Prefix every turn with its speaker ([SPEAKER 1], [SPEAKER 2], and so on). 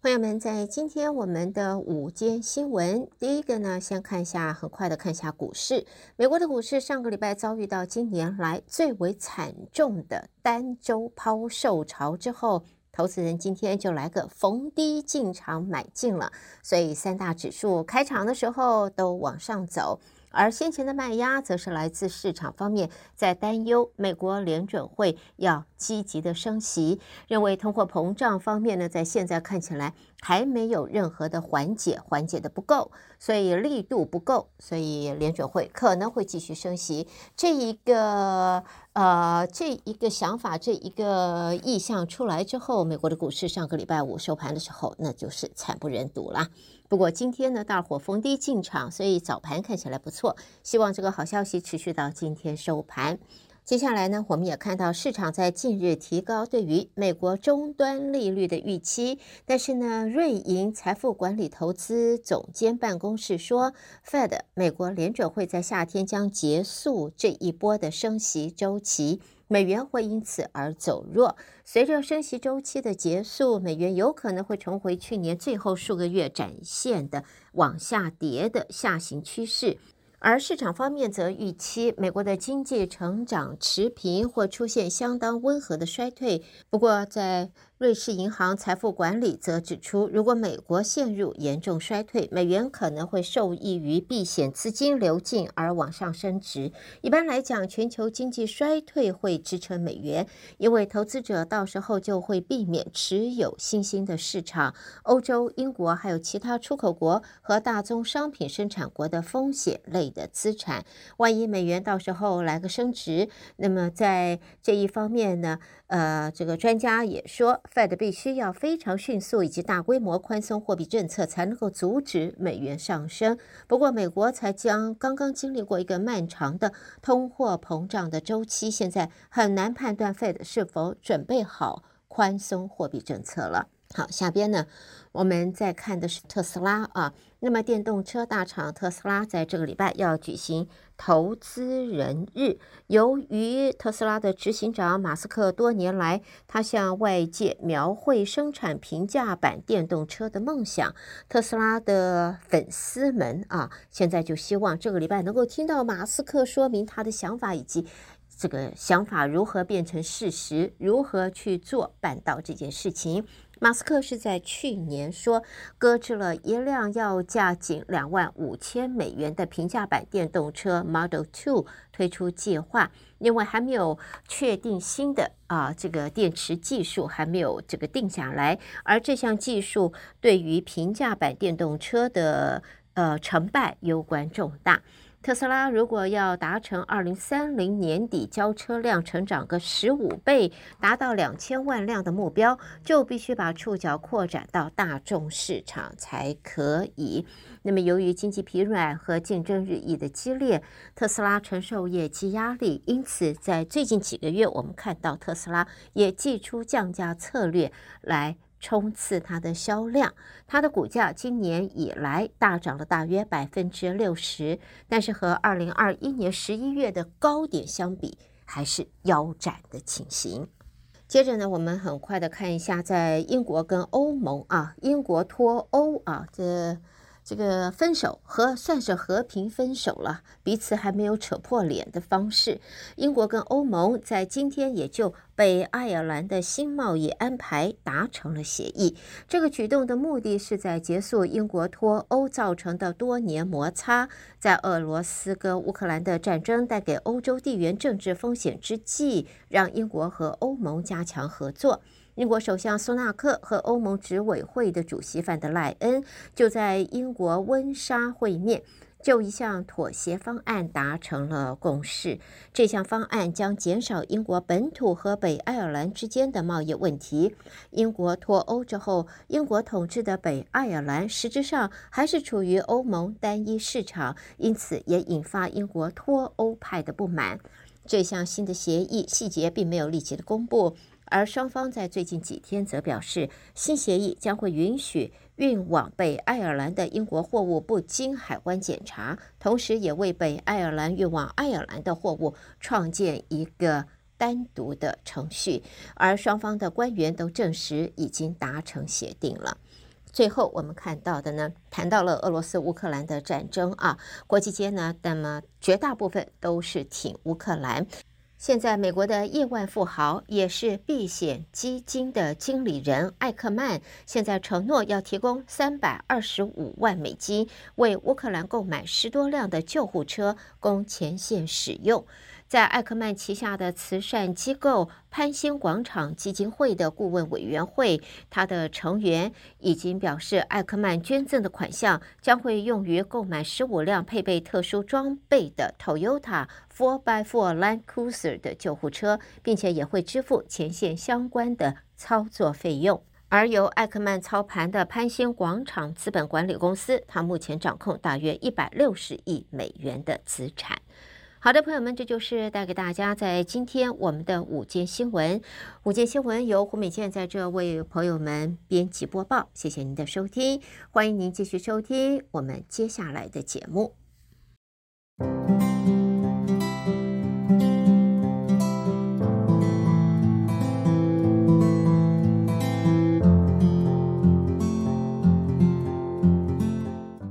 [SPEAKER 1] 朋友们，在今天我们的午间新闻，第一个呢，先看一下，很快的看一下股市。美国的股市上个礼拜遭遇到今年来最为惨重的单周抛售潮之后，投资人今天就来个逢低进场买进了，所以三大指数开场的时候都往上走。而先前的卖压，则是来自市场方面在担忧美国联准会要积极的升息，认为通货膨胀方面呢，在现在看起来还没有任何的缓解，缓解的不够，所以力度不够，所以联准会可能会继续升息。这一个呃，这一个想法，这一个意向出来之后，美国的股市上个礼拜五收盘的时候，那就是惨不忍睹了。不过今天呢，大伙逢低进场，所以早盘看起来不错。希望这个好消息持续到今天收盘。接下来呢，我们也看到市场在近日提高对于美国终端利率的预期，但是呢，瑞银财富管理投资总监办公室说，Fed 美国联准会在夏天将结束这一波的升息周期。美元会因此而走弱。随着升息周期的结束，美元有可能会重回去年最后数个月展现的往下跌的下行趋势。而市场方面则预期美国的经济成长持平或出现相当温和的衰退。不过，在瑞士银行财富管理则指出，如果美国陷入严重衰退，美元可能会受益于避险资金流进而往上升值。一般来讲，全球经济衰退会支撑美元，因为投资者到时候就会避免持有新兴的市场、欧洲、英国还有其他出口国和大宗商品生产国的风险类的资产。万一美元到时候来个升值，那么在这一方面呢，呃，这个专家也说。Fed 必须要非常迅速以及大规模宽松货币政策，才能够阻止美元上升。不过，美国才将刚刚经历过一个漫长的通货膨胀的周期，现在很难判断 Fed 是否准备好宽松货币政策了。好，下边呢，我们再看的是特斯拉啊。那么，电动车大厂特斯拉在这个礼拜要举行投资人日。由于特斯拉的执行长马斯克多年来他向外界描绘生产平价版电动车的梦想，特斯拉的粉丝们啊，现在就希望这个礼拜能够听到马斯克说明他的想法以及这个想法如何变成事实，如何去做办到这件事情。马斯克是在去年说搁置了一辆要价仅两万五千美元的平价版电动车 Model Two 推出计划，因为还没有确定新的啊这个电池技术还没有这个定下来，而这项技术对于平价版电动车的呃成败攸关重大。特斯拉如果要达成二零三零年底交车辆成长个十五倍，达到两千万辆的目标，就必须把触角扩展到大众市场才可以。那么，由于经济疲软和竞争日益的激烈，特斯拉承受业绩压力，因此在最近几个月，我们看到特斯拉也祭出降价策略来。冲刺它的销量，它的股价今年以来大涨了大约百分之六十，但是和二零二一年十一月的高点相比，还是腰斩的情形。接着呢，我们很快的看一下，在英国跟欧盟啊，英国脱欧啊，这。这个分手和算是和平分手了，彼此还没有扯破脸的方式。英国跟欧盟在今天也就北爱尔兰的新贸易安排达成了协议。这个举动的目的是在结束英国脱欧造成的多年摩擦，在俄罗斯跟乌克兰的战争带给欧洲地缘政治风险之际，让英国和欧盟加强合作。英国首相苏纳克和欧盟执委会的主席范德赖恩就在英国温莎会面，就一项妥协方案达成了共识。这项方案将减少英国本土和北爱尔兰之间的贸易问题。英国脱欧之后，英国统治的北爱尔兰实质上还是处于欧盟单一市场，因此也引发英国脱欧派的不满。这项新的协议细节并没有立即的公布。而双方在最近几天则表示，新协议将会允许运往北爱尔兰的英国货物不经海关检查，同时也为北爱尔兰运往爱尔兰的货物创建一个单独的程序。而双方的官员都证实已经达成协定了。最后我们看到的呢，谈到了俄罗斯乌克兰的战争啊，国际间呢，那么绝大部分都是挺乌克兰。现在，美国的亿万富豪也是避险基金的经理人艾克曼，现在承诺要提供三百二十五万美金，为乌克兰购买十多辆的救护车，供前线使用。在艾克曼旗下的慈善机构潘兴广场基金会的顾问委员会，他的成员已经表示，艾克曼捐赠的款项将会用于购买十五辆配备特殊装备的 Toyota 4x4 Land Cruiser 的救护车，并且也会支付前线相关的操作费用。而由艾克曼操盘的潘兴广场资本管理公司，它目前掌控大约一百六十亿美元的资产。好的，朋友们，这就是带给大家在今天我们的午间新闻。午间新闻由胡美健在这为朋友们编辑播报，谢谢您的收听，欢迎您继续收听我们接下来的节目。